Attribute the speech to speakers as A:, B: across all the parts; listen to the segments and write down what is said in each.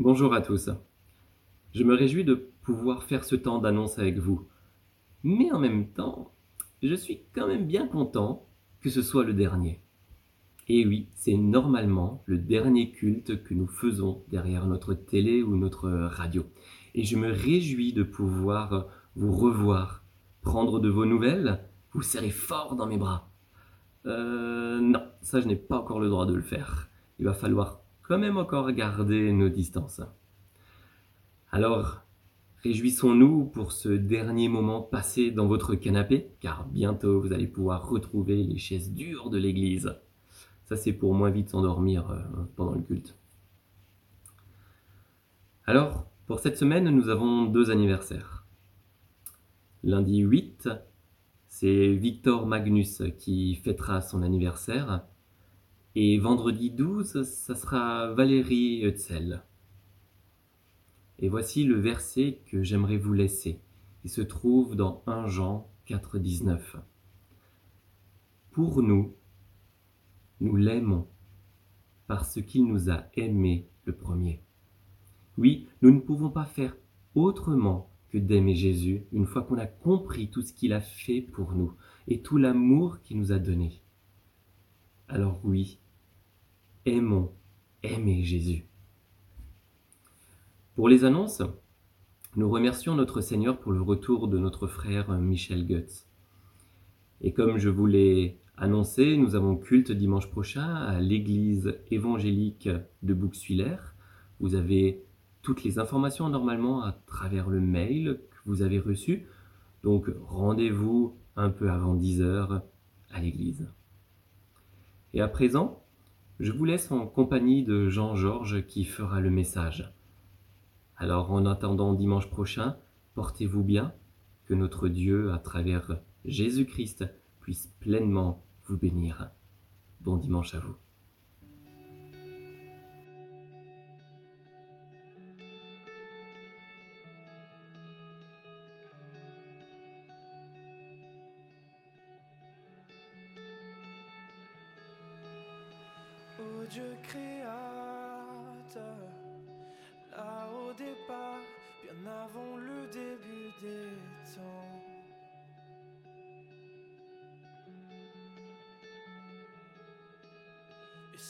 A: Bonjour à tous. Je me réjouis de pouvoir faire ce temps d'annonce avec vous. Mais en même temps, je suis quand même bien content que ce soit le dernier. Et oui, c'est normalement le dernier culte que nous faisons derrière notre télé ou notre radio. Et je me réjouis de pouvoir vous revoir, prendre de vos nouvelles, vous serrer fort dans mes bras. Euh, non, ça je n'ai pas encore le droit de le faire. Il va falloir même encore garder nos distances. Alors, réjouissons-nous pour ce dernier moment passé dans votre canapé, car bientôt vous allez pouvoir retrouver les chaises dures de l'église. Ça, c'est pour moins vite s'endormir euh, pendant le culte. Alors, pour cette semaine, nous avons deux anniversaires. Lundi 8, c'est Victor Magnus qui fêtera son anniversaire. Et vendredi 12, ça sera Valérie Hutzel. Et voici le verset que j'aimerais vous laisser. Il se trouve dans 1 Jean 4, 19. Pour nous, nous l'aimons parce qu'il nous a aimés le premier. Oui, nous ne pouvons pas faire autrement que d'aimer Jésus une fois qu'on a compris tout ce qu'il a fait pour nous et tout l'amour qu'il nous a donné. Alors oui, aimons, aimez Jésus. Pour les annonces, nous remercions notre Seigneur pour le retour de notre frère Michel Goetz. Et comme je vous l'ai annoncé, nous avons culte dimanche prochain à l'église évangélique de Bouxwiller. Vous avez toutes les informations normalement à travers le mail que vous avez reçu. Donc rendez-vous un peu avant 10 heures à l'église. Et à présent, je vous laisse en compagnie de Jean-Georges qui fera le message. Alors en attendant dimanche prochain, portez-vous bien, que notre Dieu, à travers Jésus-Christ, puisse pleinement vous bénir. Bon dimanche à vous.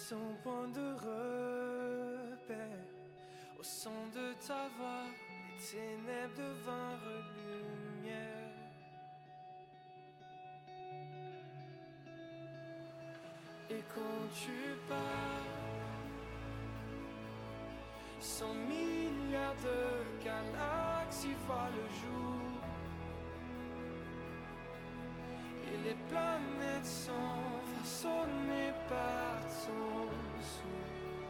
B: Sans point de repère, au son de ta voix, les ténèbres devinrent lumière. Et quand tu pars, cent milliards de galaxies voient le jour. Et les planètes sont façonnées par ton souffle.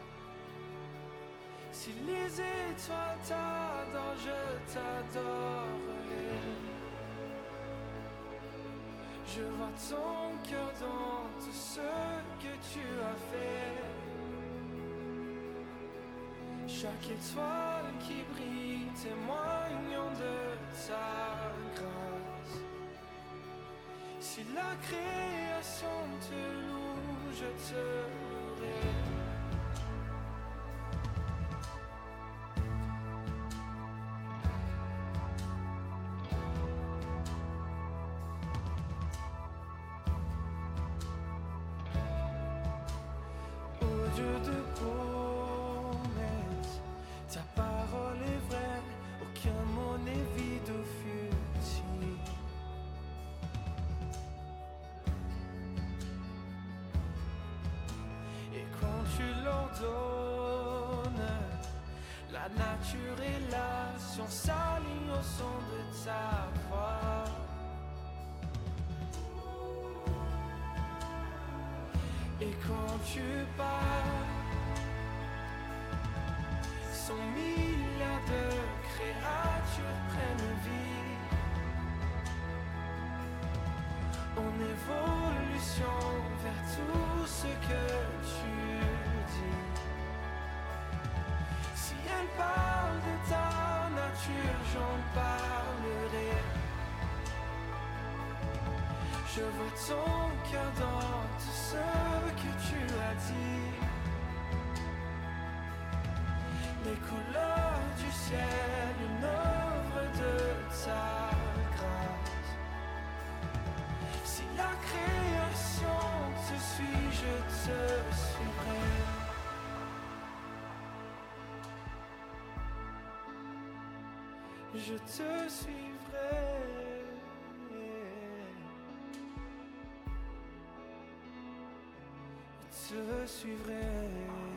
B: Si les étoiles t'adorent, je t'adorerai. Je vois ton cœur dans tout ce que tu as fait. Chaque étoile qui brille témoignant de ta grâce. Si la création te loue, je te louerai. Et quand tu pars, son milliard de créatures prennent vie. En évolution vers tout ce que tu dis. Si elle parle de ta j'en parlerai. Je vois ton cœur dans tout ce que tu as dit. les couleurs du ciel, te suivrai. te suivrai.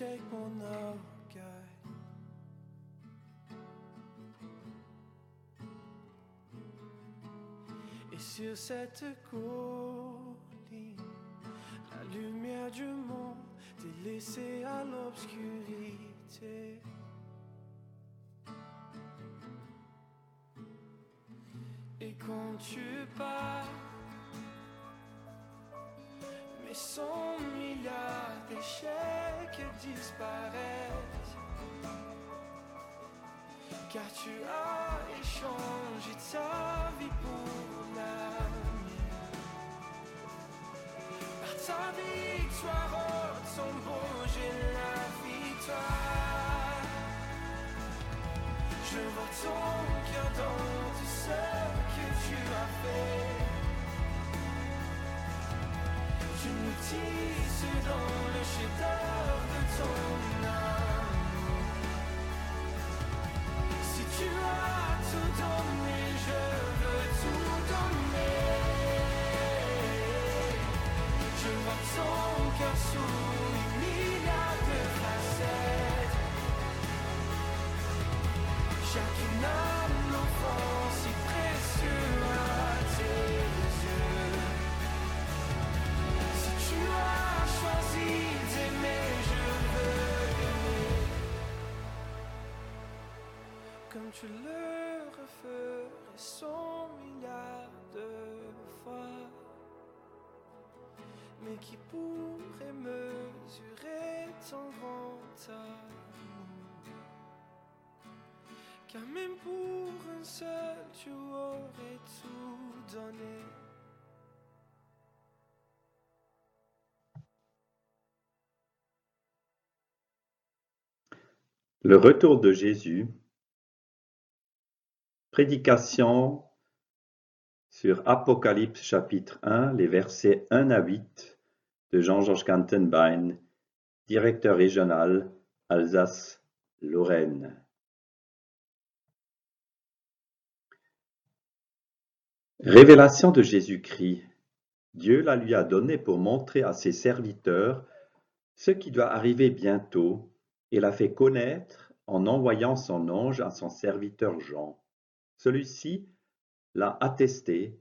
B: Mes échecs, mon orgueil. Et sur cette colline, la lumière du monde t'est laissée à l'obscurité. Et quand tu pars, mais cent milliards d'échecs disparaissent. Car tu as échangé ta vie pour la mienne. Par ta victoire, oh, ton beau, j'ai la victoire. Je vois ton cœur dans tout ce que tu as fait. Tu nous tisses dans le chef-d'œuvre de ton amour. Si tu as tout donné, je veux tout donner. Je vois ton cœur sous une milliard de facettes. Chacune Qui pourrait mesurer ton grand amour car même pour un seul, tu aurais tout donné.
C: Le retour de Jésus. Prédication sur Apocalypse chapitre 1, les versets 1 à 8 de Jean-Georges Kantenbein, directeur régional Alsace-Lorraine. Révélation de Jésus-Christ. Dieu la lui a donnée pour montrer à ses serviteurs ce qui doit arriver bientôt et l'a fait connaître en envoyant son ange à son serviteur Jean. Celui-ci l'a attesté,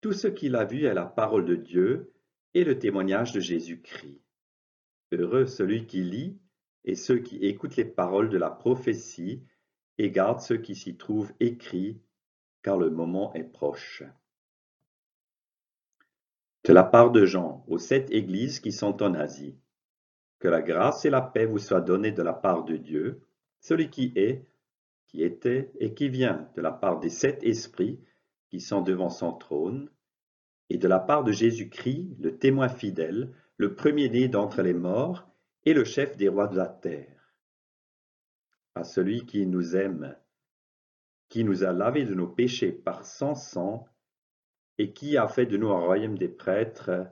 C: tout ce qu'il a vu est la parole de Dieu et le témoignage de Jésus-Christ. Heureux celui qui lit et ceux qui écoutent les paroles de la prophétie et gardent ce qui s'y trouve écrit, car le moment est proche. De la part de Jean aux sept églises qui sont en Asie. Que la grâce et la paix vous soient données de la part de Dieu, celui qui est, qui était et qui vient, de la part des sept esprits qui sont devant son trône, et de la part de Jésus-Christ, le témoin fidèle, le premier-né d'entre les morts et le chef des rois de la terre. À celui qui nous aime, qui nous a lavé de nos péchés par son sang, et qui a fait de nous un royaume des prêtres,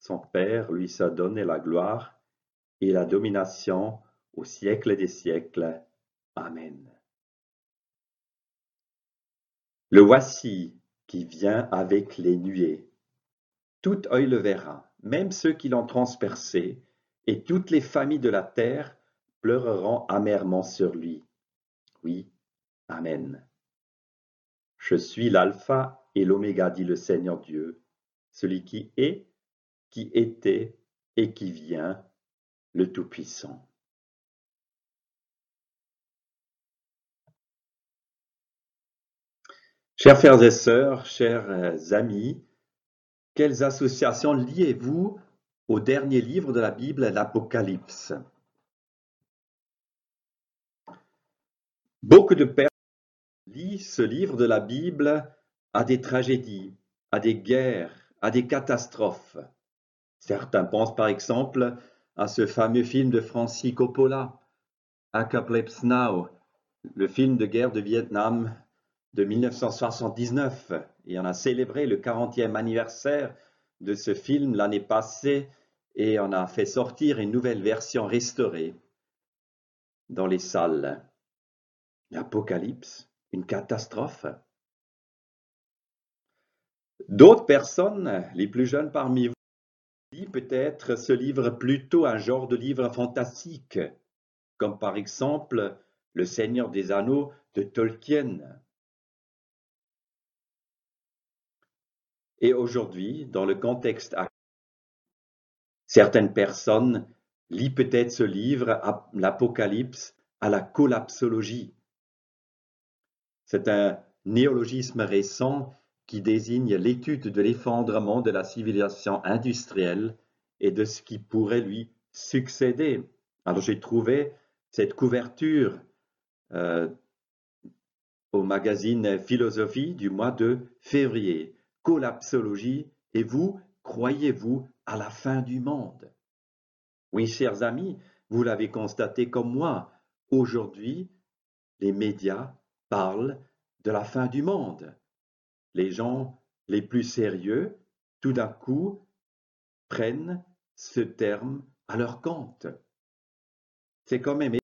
C: son Père lui a donné la gloire et la domination au siècle des siècles. Amen. Le voici qui vient avec les nuées. Tout œil le verra, même ceux qui l'ont transpercé, et toutes les familles de la terre pleureront amèrement sur lui. Oui, Amen. Je suis l'alpha et l'oméga, dit le Seigneur Dieu, celui qui est, qui était et qui vient, le Tout-Puissant. Chers frères et sœurs, chers amis, quelles associations liez-vous au dernier livre de la Bible, l'Apocalypse? Beaucoup de personnes lisent ce livre de la Bible à des tragédies, à des guerres, à des catastrophes. Certains pensent par exemple à ce fameux film de Francis Coppola, Apocalypse Now, le film de guerre de Vietnam de 1979. Et on a célébré le 40e anniversaire de ce film l'année passée et on a fait sortir une nouvelle version restaurée dans les salles. L'Apocalypse, une catastrophe. D'autres personnes, les plus jeunes parmi vous, lisent peut-être ce livre plutôt un genre de livre fantastique, comme par exemple Le Seigneur des Anneaux de Tolkien. Et aujourd'hui, dans le contexte actuel, certaines personnes lisent peut-être ce livre, l'Apocalypse, à la collapsologie. C'est un néologisme récent qui désigne l'étude de l'effondrement de la civilisation industrielle et de ce qui pourrait lui succéder. Alors j'ai trouvé cette couverture euh, au magazine Philosophie du mois de février. Collapsologie, et vous, croyez-vous à la fin du monde? Oui, chers amis, vous l'avez constaté comme moi, aujourd'hui, les médias parlent de la fin du monde les gens les plus sérieux, tout d'un coup, prennent ce terme à leur compte. C'est quand même...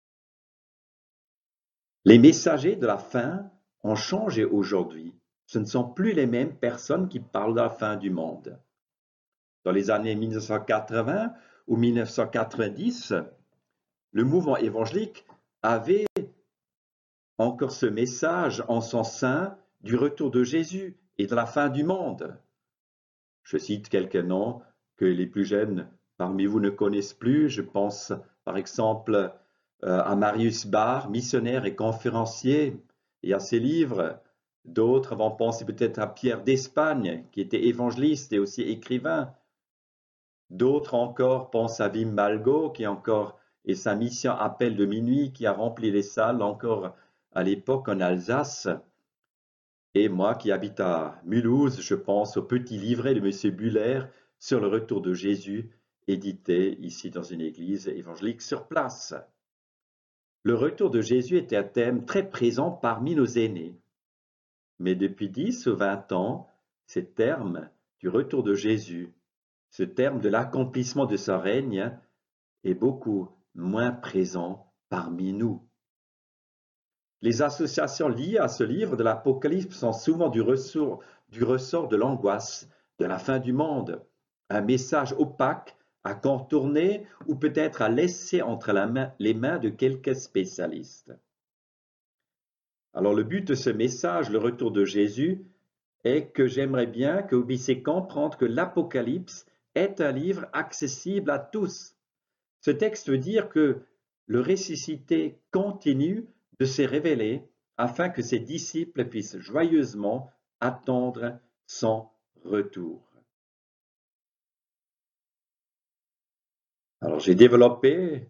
C: Les messagers de la fin ont changé aujourd'hui. Ce ne sont plus les mêmes personnes qui parlent de la fin du monde. Dans les années 1980 ou 1990, le mouvement évangélique avait encore ce message en son sein du retour de Jésus et de la fin du monde. Je cite quelques noms que les plus jeunes parmi vous ne connaissent plus. Je pense par exemple euh, à Marius Barr, missionnaire et conférencier, et à ses livres. D'autres vont penser peut-être à Pierre d'Espagne, qui était évangéliste et aussi écrivain. D'autres encore pensent à Wim Malgo, qui encore et sa mission Appel de minuit, qui a rempli les salles encore à l'époque en Alsace. Et moi qui habite à Mulhouse, je pense au petit livret de M. Buller sur le retour de Jésus, édité ici dans une église évangélique sur place. Le retour de Jésus était un thème très présent parmi nos aînés. Mais depuis dix ou vingt ans, ce terme du retour de Jésus, ce terme de l'accomplissement de son règne, est beaucoup moins présent parmi nous. Les associations liées à ce livre de l'Apocalypse sont souvent du ressort, du ressort de l'angoisse, de la fin du monde, un message opaque à contourner ou peut-être à laisser entre les mains de quelques spécialistes. Alors le but de ce message, le retour de Jésus, est que j'aimerais bien que vous puissiez que l'Apocalypse est un livre accessible à tous. Ce texte veut dire que le ressuscité continue de s'est révélé afin que ses disciples puissent joyeusement attendre son retour. Alors j'ai développé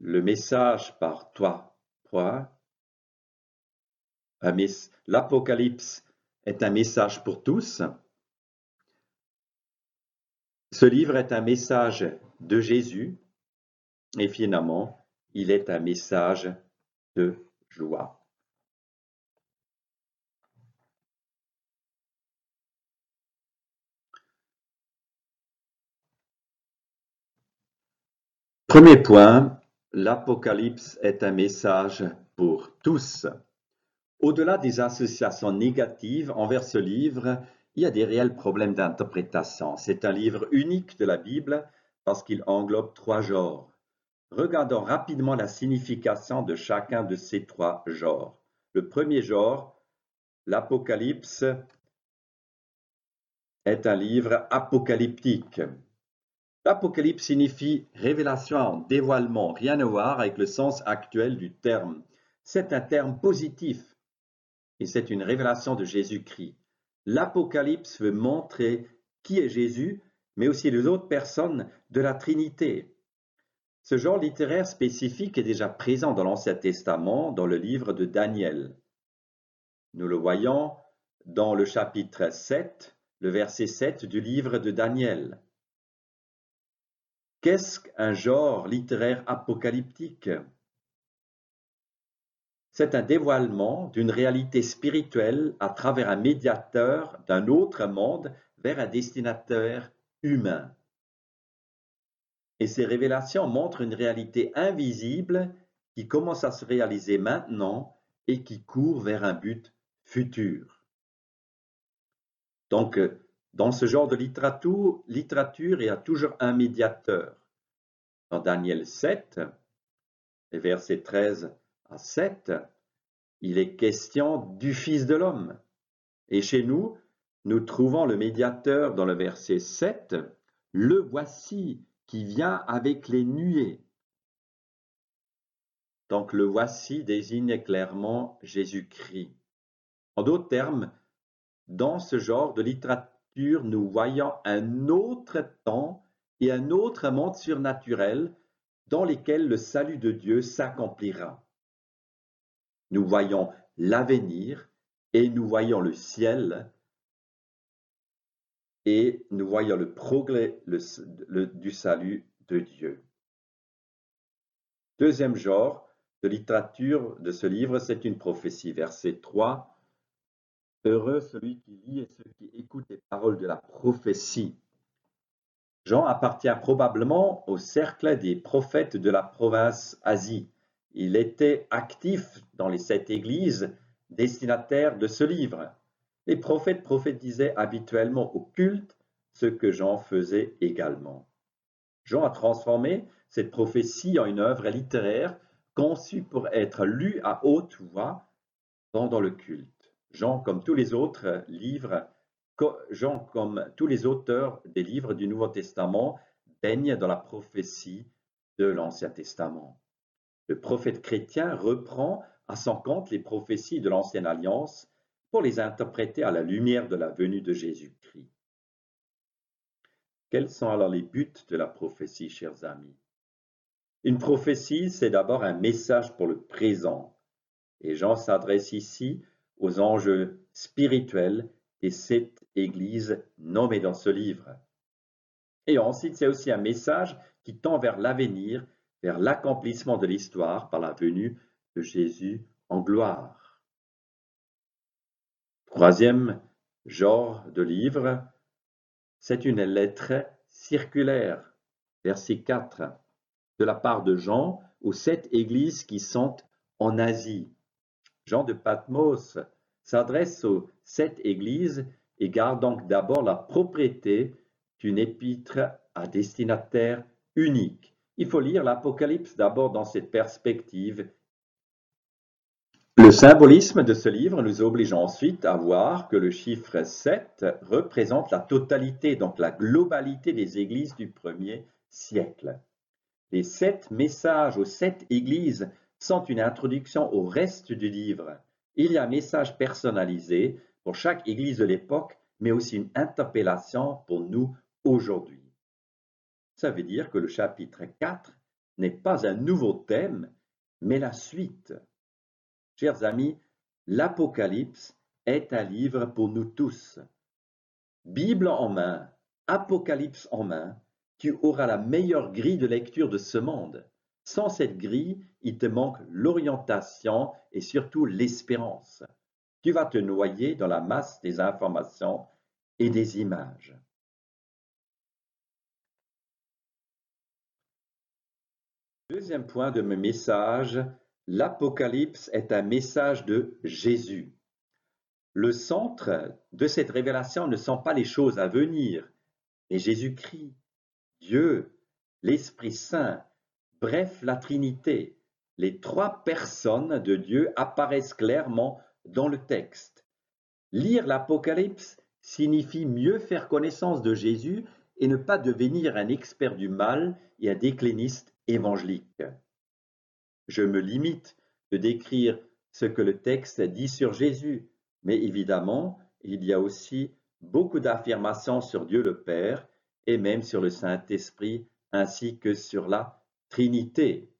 C: le message par toi, toi. L'Apocalypse est un message pour tous. Ce livre est un message de Jésus et finalement, il est un message de joie. Premier point, l'Apocalypse est un message pour tous. Au-delà des associations négatives envers ce livre, il y a des réels problèmes d'interprétation. C'est un livre unique de la Bible parce qu'il englobe trois genres. Regardons rapidement la signification de chacun de ces trois genres. Le premier genre, l'Apocalypse, est un livre apocalyptique. L'Apocalypse signifie révélation, dévoilement, rien à voir avec le sens actuel du terme. C'est un terme positif et c'est une révélation de Jésus-Christ. L'Apocalypse veut montrer qui est Jésus, mais aussi les autres personnes de la Trinité. Ce genre littéraire spécifique est déjà présent dans l'Ancien Testament, dans le livre de Daniel. Nous le voyons dans le chapitre 7, le verset 7 du livre de Daniel. Qu'est-ce qu'un genre littéraire apocalyptique? C'est un dévoilement d'une réalité spirituelle à travers un médiateur d'un autre monde vers un destinataire humain. Et ces révélations montrent une réalité invisible qui commence à se réaliser maintenant et qui court vers un but futur. Donc, dans ce genre de littérature, littérature il y a toujours un médiateur. Dans Daniel 7, verset 13 à 7, il est question du Fils de l'homme. Et chez nous, nous trouvons le médiateur dans le verset 7, le voici qui vient avec les nuées. Donc le voici désigne clairement Jésus-Christ. En d'autres termes, dans ce genre de littérature, nous voyons un autre temps et un autre monde surnaturel dans lesquels le salut de Dieu s'accomplira. Nous voyons l'avenir et nous voyons le ciel et nous voyons le progrès du salut de Dieu. Deuxième genre de littérature de ce livre, c'est une prophétie. Verset 3. Heureux celui qui lit et ceux qui écoutent les paroles de la prophétie. Jean appartient probablement au cercle des prophètes de la province Asie. Il était actif dans les sept églises destinataires de ce livre. Les prophètes prophétisaient habituellement au culte, ce que Jean faisait également. Jean a transformé cette prophétie en une œuvre littéraire conçue pour être lue à haute voix pendant le culte. Jean, comme tous les autres livres, Jean, comme tous les auteurs des livres du Nouveau Testament, baigne dans la prophétie de l'Ancien Testament. Le prophète chrétien reprend à son compte les prophéties de l'Ancienne Alliance pour les interpréter à la lumière de la venue de Jésus-Christ. Quels sont alors les buts de la prophétie, chers amis? Une prophétie, c'est d'abord un message pour le présent. Et Jean s'adresse ici aux enjeux spirituels des sept églises nommées dans ce livre. Et ensuite, c'est aussi un message qui tend vers l'avenir l'accomplissement de l'histoire par la venue de Jésus en gloire. Troisième genre de livre, c'est une lettre circulaire, verset 4, de la part de Jean aux sept églises qui sont en Asie. Jean de Patmos s'adresse aux sept églises et garde donc d'abord la propriété d'une épître à destinataire unique. Il faut lire l'Apocalypse d'abord dans cette perspective. Le symbolisme de ce livre nous oblige ensuite à voir que le chiffre 7 représente la totalité, donc la globalité des églises du premier siècle. Les sept messages aux sept églises sont une introduction au reste du livre. Il y a un message personnalisé pour chaque église de l'époque, mais aussi une interpellation pour nous aujourd'hui. Ça veut dire que le chapitre 4 n'est pas un nouveau thème, mais la suite. Chers amis, l'Apocalypse est un livre pour nous tous. Bible en main, Apocalypse en main, tu auras la meilleure grille de lecture de ce monde. Sans cette grille, il te manque l'orientation et surtout l'espérance. Tu vas te noyer dans la masse des informations et des images. Deuxième point de mon message, l'Apocalypse est un message de Jésus. Le centre de cette révélation ne sont pas les choses à venir, mais Jésus-Christ, Dieu, l'Esprit Saint, bref la Trinité. Les trois personnes de Dieu apparaissent clairement dans le texte. Lire l'Apocalypse signifie mieux faire connaissance de Jésus et ne pas devenir un expert du mal et un décliniste évangélique. Je me limite de décrire ce que le texte dit sur Jésus, mais évidemment, il y a aussi beaucoup d'affirmations sur Dieu le Père et même sur le Saint-Esprit ainsi que sur la Trinité.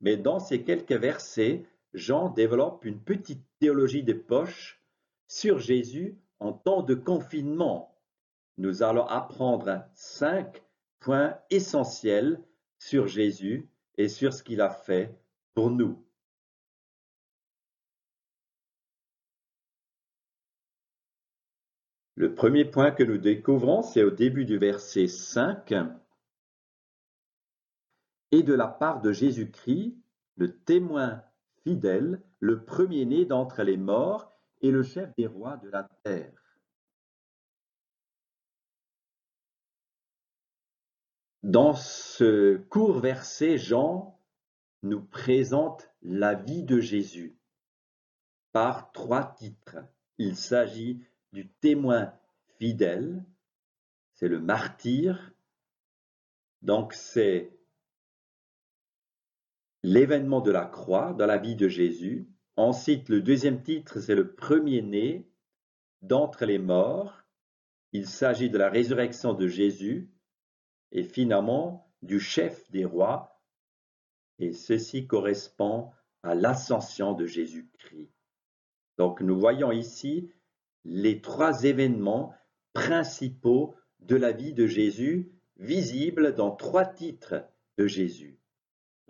C: Mais dans ces quelques versets, Jean développe une petite théologie des poches sur Jésus en temps de confinement. Nous allons apprendre cinq points essentiels sur Jésus et sur ce qu'il a fait pour nous. Le premier point que nous découvrons, c'est au début du verset 5. Et de la part de Jésus-Christ, le témoin fidèle, le premier-né d'entre les morts et le chef des rois de la terre. Dans ce court verset, Jean nous présente la vie de Jésus par trois titres. Il s'agit du témoin fidèle, c'est le martyr, donc c'est l'événement de la croix dans la vie de Jésus. Ensuite, le deuxième titre, c'est le premier-né d'entre les morts. Il s'agit de la résurrection de Jésus et finalement du chef des rois. Et ceci correspond à l'ascension de Jésus-Christ. Donc nous voyons ici les trois événements principaux de la vie de Jésus visibles dans trois titres de Jésus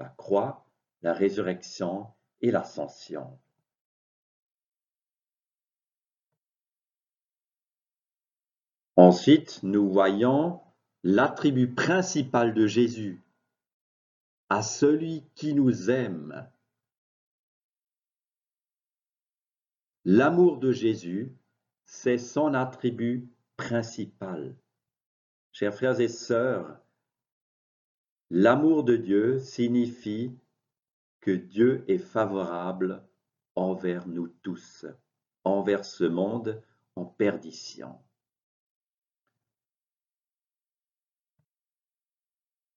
C: la croix, la résurrection et l'ascension. Ensuite, nous voyons l'attribut principal de Jésus à celui qui nous aime. L'amour de Jésus, c'est son attribut principal. Chers frères et sœurs, L'amour de Dieu signifie que Dieu est favorable envers nous tous, envers ce monde en perdition.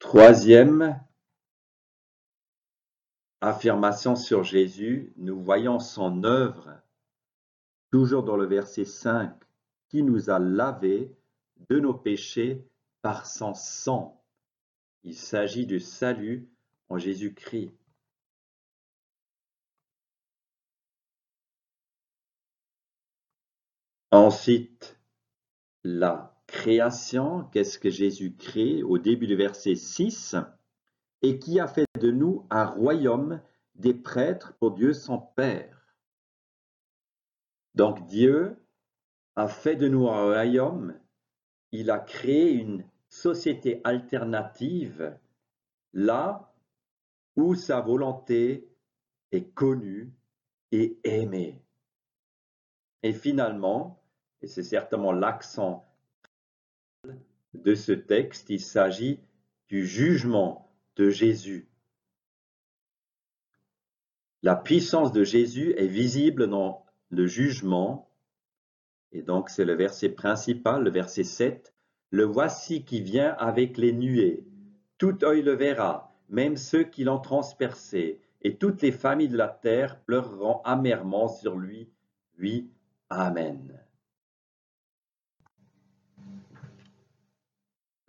C: Troisième affirmation sur Jésus, nous voyons son œuvre, toujours dans le verset 5, qui nous a lavés de nos péchés par son sang. Il s'agit du salut en Jésus-Christ. Ensuite, la création, qu'est-ce que Jésus crée au début du verset 6 et qui a fait de nous un royaume des prêtres pour Dieu son Père. Donc Dieu a fait de nous un royaume, il a créé une société alternative là où sa volonté est connue et aimée. Et finalement, et c'est certainement l'accent de ce texte, il s'agit du jugement de Jésus. La puissance de Jésus est visible dans le jugement, et donc c'est le verset principal, le verset 7, le voici qui vient avec les nuées. Tout œil le verra, même ceux qui l'ont transpercé, et toutes les familles de la terre pleureront amèrement sur lui. Oui, Amen.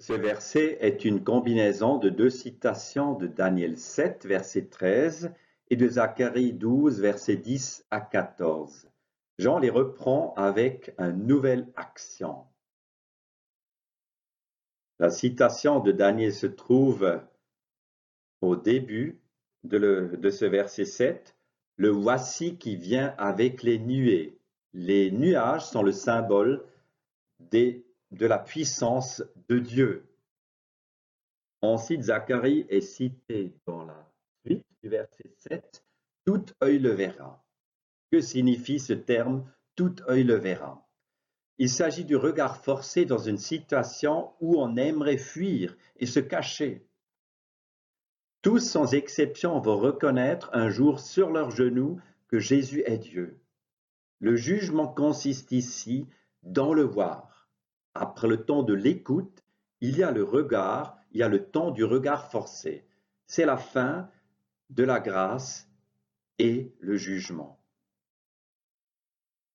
C: Ce verset est une combinaison de deux citations de Daniel 7, verset 13, et de Zacharie 12, verset 10 à 14. Jean les reprend avec un nouvel accent. La citation de Daniel se trouve au début de, ce verset 7, le voici qui vient avec les nuées. Les nuages sont le symbole de la puissance de Dieu. Ensuite, Zacharie est cité dans la suite du verset 7, tout œil le verra. Que signifie ce terme tout œil le verra Il s'agit du regard forcé dans une situation où on aimerait fuir et se cacher. Tous sans exception vont reconnaître un jour sur leurs genoux que Jésus est Dieu. Le jugement consiste ici dans le voir. Après le temps de l'écoute, il y a le regard, il y a le temps du regard forcé. C'est la fin de la grâce et le jugement.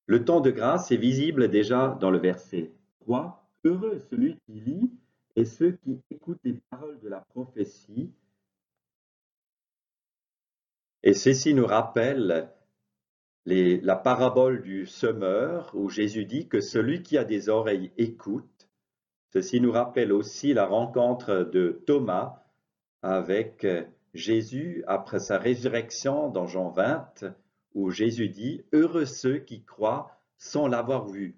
C: Le temps de grâce est visible déjà dans le verset 3. Heureux celui qui lit et ceux qui écoutent les paroles de la prophétie et ceci nous rappelle la parabole du semeur où Jésus dit que celui qui a des oreilles écoute. Ceci nous rappelle aussi la rencontre de Thomas avec Jésus après sa résurrection dans Jean 20, où Jésus dit Heureux ceux qui croient sans l'avoir vu.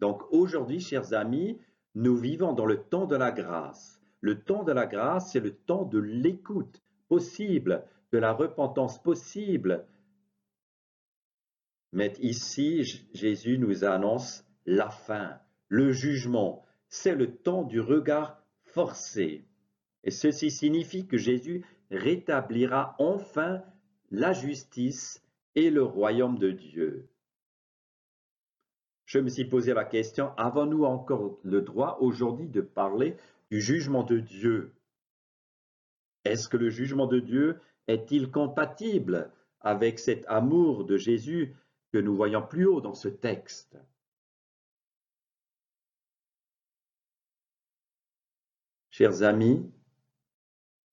C: Donc aujourd'hui, chers amis, nous vivons dans le temps de la grâce. Le temps de la grâce, c'est le temps de l'écoute possible de la repentance possible. Mais ici, Jésus nous annonce la fin, le jugement. C'est le temps du regard forcé. Et ceci signifie que Jésus rétablira enfin la justice et le royaume de Dieu. Je me suis posé la question, avons-nous encore le droit aujourd'hui de parler du jugement de Dieu? Est-ce que le jugement de Dieu est-il compatible avec cet amour de Jésus que nous voyons plus haut dans ce texte Chers amis,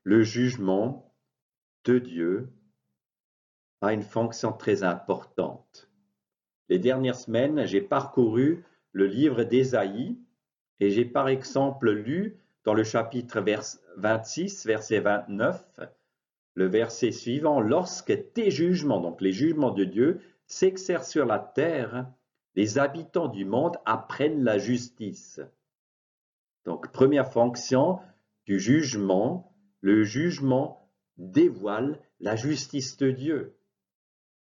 C: le jugement de Dieu a une fonction très importante. Les dernières semaines, j'ai parcouru le livre d'Ésaïe et j'ai par exemple lu dans le chapitre 26, verset 29, le verset suivant, lorsque tes jugements, donc les jugements de Dieu, s'exercent sur la terre, les habitants du monde apprennent la justice. Donc, première fonction du jugement, le jugement dévoile la justice de Dieu.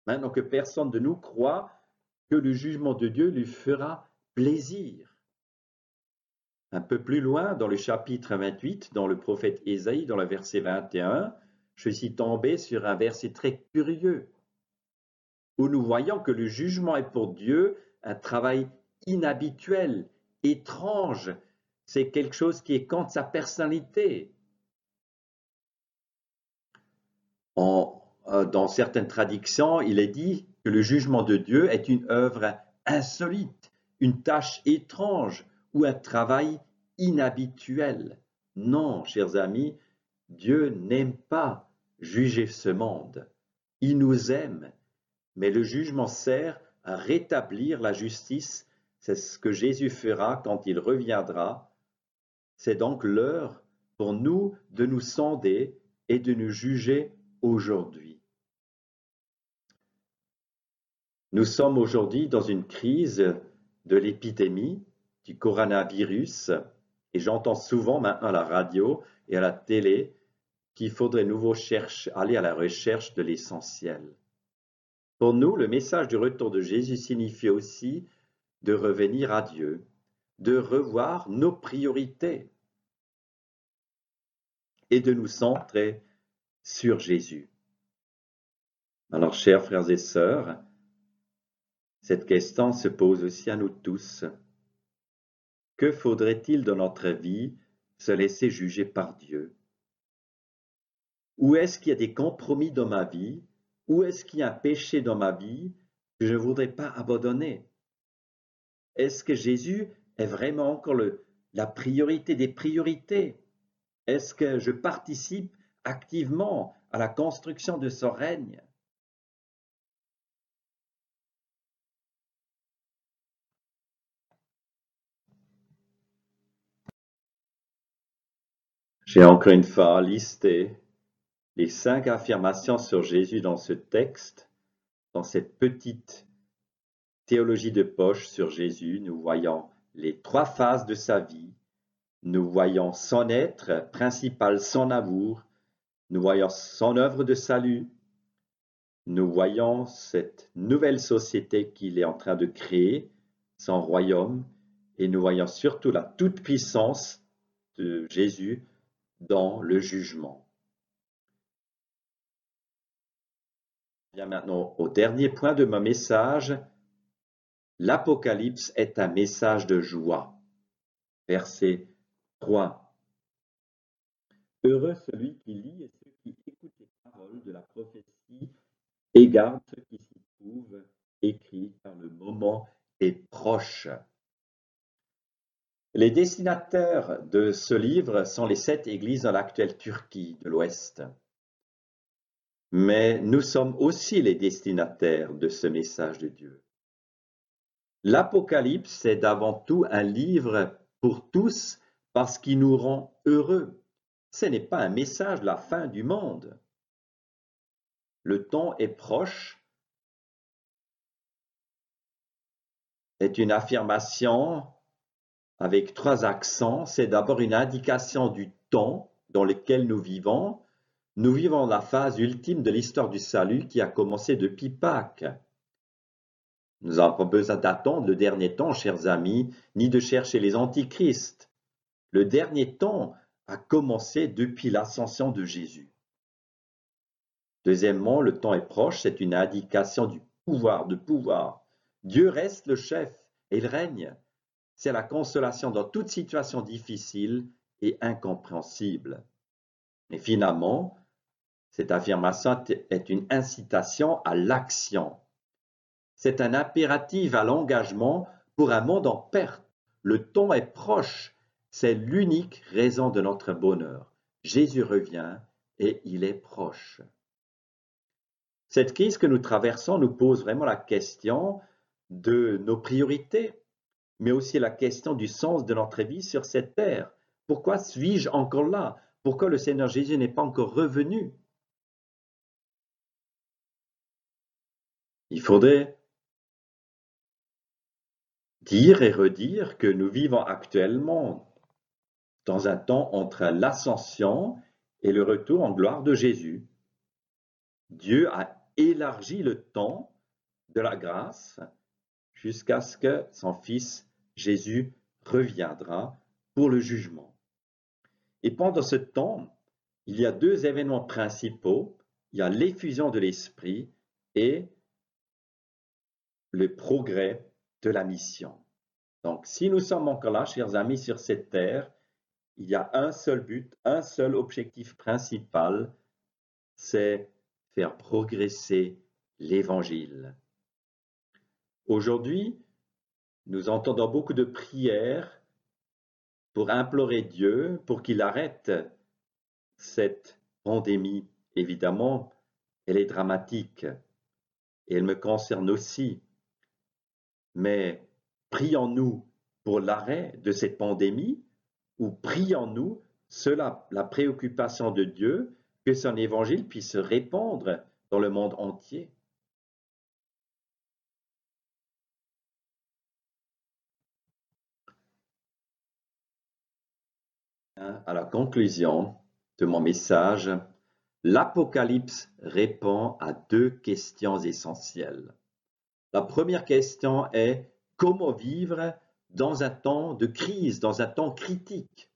C: Maintenant que personne de nous croit que le jugement de Dieu lui fera plaisir. Un peu plus loin, dans le chapitre 28, dans le prophète Ésaïe, dans le verset 21, je suis tombé sur un verset très curieux où nous voyons que le jugement est pour Dieu un travail inhabituel, étrange. C'est quelque chose qui est contre sa personnalité. Euh, dans certaines traductions, il est dit que le jugement de Dieu est une œuvre insolite, une tâche étrange ou un travail inhabituel. Non, chers amis, Dieu n'aime pas juger ce monde. Il nous aime, mais le jugement sert à rétablir la justice. C'est ce que Jésus fera quand il reviendra. C'est donc l'heure pour nous de nous sonder et de nous juger aujourd'hui. Nous sommes aujourd'hui dans une crise de l'épidémie du coronavirus et j'entends souvent maintenant à la radio et à la télé qu'il faudrait nouveau aller à la recherche de l'essentiel. Pour nous, le message du retour de Jésus signifie aussi de revenir à Dieu, de revoir nos priorités et de nous centrer sur Jésus. Alors, chers frères et sœurs, cette question se pose aussi à nous tous. Que faudrait-il dans notre vie se laisser juger par Dieu? Où est-ce qu'il y a des compromis dans ma vie Où est-ce qu'il y a un péché dans ma vie que je ne voudrais pas abandonner? Est-ce que Jésus est vraiment encore la priorité des priorités? Est-ce que je participe activement à la construction de son règne? J'ai encore une fois listé les cinq affirmations sur Jésus dans ce texte, dans cette petite théologie de poche sur Jésus, nous voyons les trois phases de sa vie, nous voyons son être principal, son amour, nous voyons son œuvre de salut, nous voyons cette nouvelle société qu'il est en train de créer, son royaume, et nous voyons surtout la toute-puissance de Jésus dans le jugement. Maintenant au dernier point de mon message. L'Apocalypse est un message de joie. Verset 3. Heureux celui qui lit et ceux qui écoutent les paroles de la prophétie et gardent ce qui s'y trouve écrit car le moment est proche. Les destinataires de ce livre sont les sept églises dans l'actuelle Turquie de l'Ouest. Mais nous sommes aussi les destinataires de ce message de Dieu. L'Apocalypse est d'avant tout un livre pour tous parce qu'il nous rend heureux. Ce n'est pas un message de la fin du monde. Le temps est proche est une affirmation avec trois accents. C'est d'abord une indication du temps dans lequel nous vivons. Nous vivons la phase ultime de l'histoire du salut qui a commencé depuis Pâques. Nous n'avons pas besoin d'attendre le dernier temps, chers amis, ni de chercher les antichrists. Le dernier temps a commencé depuis l'ascension de Jésus. Deuxièmement, le temps est proche, c'est une indication du pouvoir, de pouvoir. Dieu reste le chef et il règne c'est la consolation dans toute situation difficile et incompréhensible. Et finalement, cette affirmation est une incitation à l'action. C'est un impératif à l'engagement pour un monde en perte. Le temps est proche. C'est l'unique raison de notre bonheur. Jésus revient et il est proche. Cette crise que nous traversons nous pose vraiment la question de nos priorités mais aussi la question du sens de notre vie sur cette terre. Pourquoi suis-je encore là? Pourquoi le Seigneur Jésus n'est pas encore revenu? Il faudrait dire et redire que nous vivons actuellement dans un temps entre l'ascension et le retour en gloire de Jésus. Dieu a élargi le temps de la grâce jusqu'à ce que son Fils Jésus reviendra pour le jugement. Et pendant ce temps, il y a deux événements principaux. Il y a l'effusion de l'Esprit et le progrès de la mission. Donc, si nous sommes encore là, chers amis, sur cette terre, il y a un seul but, un seul objectif principal, c'est faire progresser l'Évangile. Aujourd'hui, nous entendons beaucoup de prières pour implorer Dieu pour qu'il arrête cette pandémie. Évidemment, elle est dramatique et elle me concerne aussi. Mais prions-nous pour l'arrêt de cette pandémie ou prions-nous cela la préoccupation de Dieu que son évangile puisse se répandre dans le monde entier à la conclusion de mon message, l'Apocalypse répond à deux questions essentielles. La première question est comment vivre dans un temps de crise, dans un temps critique?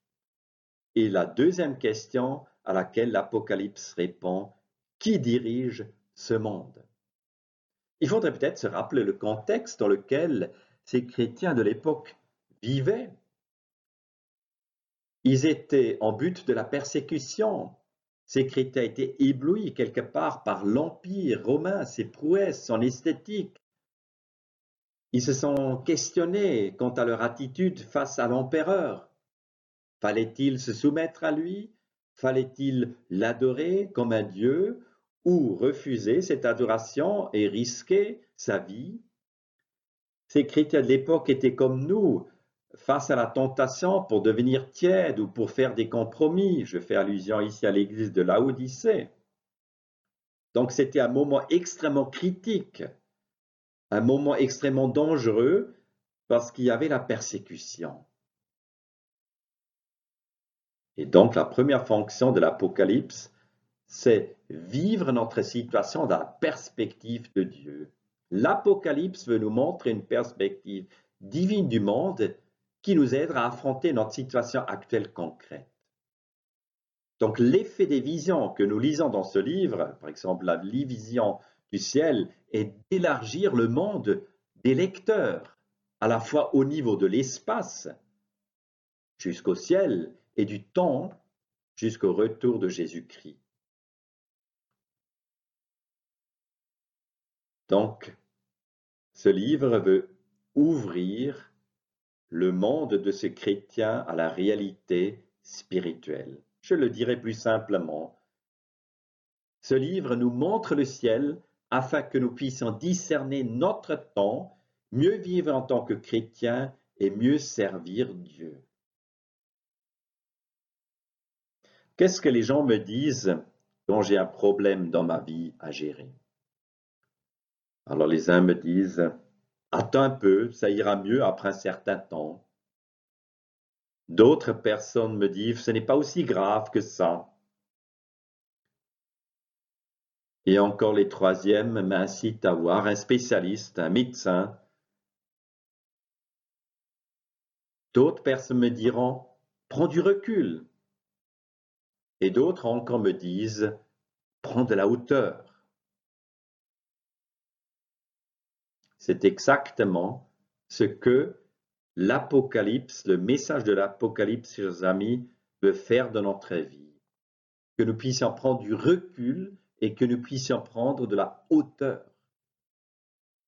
C: Et la deuxième question à laquelle l'Apocalypse répond, qui dirige ce monde? Il faudrait peut-être se rappeler le contexte dans lequel ces chrétiens de l'époque vivaient. Ils étaient en but de la persécution. Ces chrétiens étaient éblouis quelque part par l'Empire romain, ses prouesses, son esthétique. Ils se sont questionnés quant à leur attitude face à l'empereur. Fallait-il se soumettre à lui? Fallait-il l'adorer comme un Dieu ou refuser cette adoration et risquer sa vie? Ces chrétiens de l'époque étaient comme nous, face à la tentation pour devenir tiède ou pour faire des compromis. Je fais allusion ici à l'église de Laodicée. Donc c'était un moment extrêmement critique, un moment extrêmement dangereux parce qu'il y avait la persécution. Et donc la première fonction de l'Apocalypse, c'est vivre notre situation dans la perspective de Dieu. L'Apocalypse veut nous montrer une perspective divine du monde qui nous aide à affronter notre situation actuelle concrète. Donc l'effet des visions que nous lisons dans ce livre, par exemple la vision du ciel, est d'élargir le monde des lecteurs, à la fois au niveau de l'espace jusqu'au ciel et du temps jusqu'au retour de Jésus-Christ. Donc, ce livre veut ouvrir le monde de ces chrétiens à la réalité spirituelle. Je le dirai plus simplement. Ce livre nous montre le ciel afin que nous puissions discerner notre temps, mieux vivre en tant que chrétiens et mieux servir Dieu. Qu'est-ce que les gens me disent quand j'ai un problème dans ma vie à gérer? Alors les uns me disent, Attends un peu, ça ira mieux après un certain temps. D'autres personnes me disent, ce n'est pas aussi grave que ça. Et encore les troisièmes m'incitent à voir un spécialiste, un médecin. D'autres personnes me diront, prends du recul. Et d'autres encore me disent, prends de la hauteur. C'est exactement ce que l'Apocalypse, le message de l'Apocalypse, chers amis, veut faire de notre vie. Que nous puissions prendre du recul et que nous puissions prendre de la hauteur.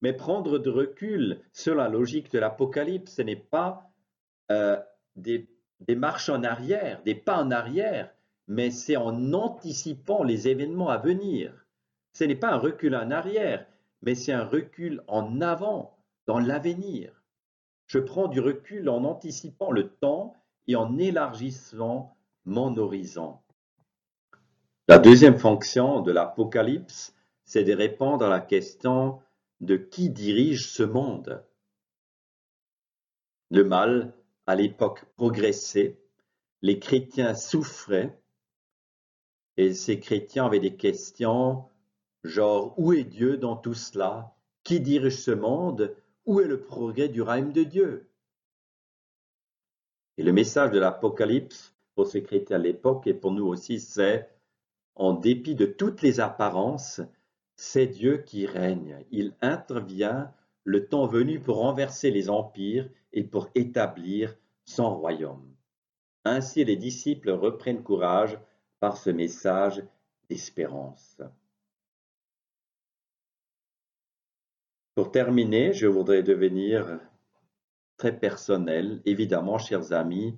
C: Mais prendre de recul, selon la logique de l'Apocalypse, ce n'est pas euh, des, des marches en arrière, des pas en arrière, mais c'est en anticipant les événements à venir. Ce n'est pas un recul en arrière, mais c'est un recul en avant, dans l'avenir. Je prends du recul en anticipant le temps et en élargissant mon horizon. La deuxième fonction de l'Apocalypse, c'est de répondre à la question de qui dirige ce monde. Le mal, à l'époque, progressait, les chrétiens souffraient, et ces chrétiens avaient des questions Genre, où est Dieu dans tout cela? Qui dirige ce monde? Où est le progrès du règne de Dieu? Et le message de l'Apocalypse pour ces chrétiens à l'époque et pour nous aussi, c'est en dépit de toutes les apparences, c'est Dieu qui règne. Il intervient le temps venu pour renverser les empires et pour établir son royaume. Ainsi les disciples reprennent courage par ce message d'espérance. Pour terminer, je voudrais devenir très personnel. Évidemment, chers amis,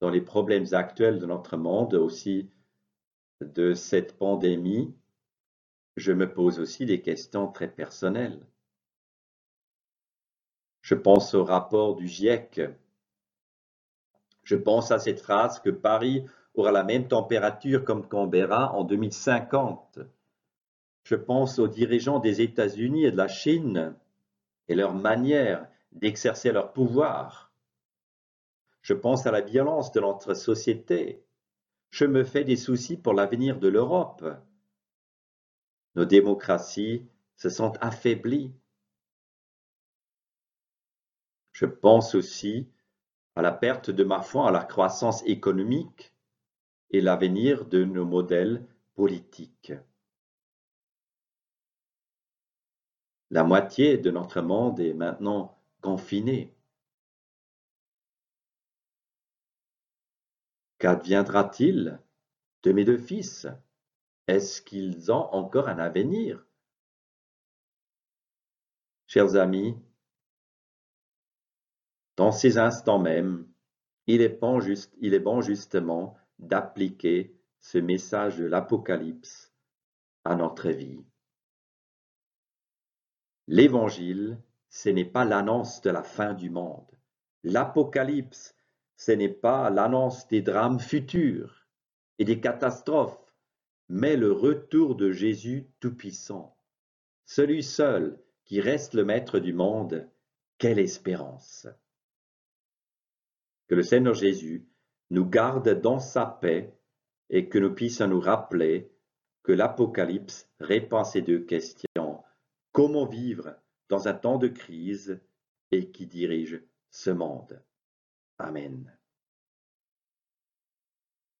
C: dans les problèmes actuels de notre monde, aussi de cette pandémie, je me pose aussi des questions très personnelles. Je pense au rapport du GIEC. Je pense à cette phrase que Paris aura la même température comme Canberra en 2050. Je pense aux dirigeants des États-Unis et de la Chine et leur manière d'exercer leur pouvoir. Je pense à la violence de notre société. Je me fais des soucis pour l'avenir de l'Europe. Nos démocraties se sont affaiblies. Je pense aussi à la perte de ma foi à la croissance économique et l'avenir de nos modèles politiques. La moitié de notre monde est maintenant confinée. Qu'adviendra-t-il de mes deux fils? Est-ce qu'ils ont encore un avenir? Chers amis, dans ces instants même, il est bon, justement d'appliquer ce message de l'Apocalypse à notre vie. L'Évangile, ce n'est pas l'annonce de la fin du monde. L'Apocalypse, ce n'est pas l'annonce des drames futurs et des catastrophes, mais le retour de Jésus Tout-Puissant, celui seul qui reste le Maître du monde. Quelle espérance Que le Seigneur Jésus nous garde dans sa paix et que nous puissions nous rappeler que l'Apocalypse répond à ces deux questions. Comment vivre dans un temps de crise et qui dirige ce monde? Amen.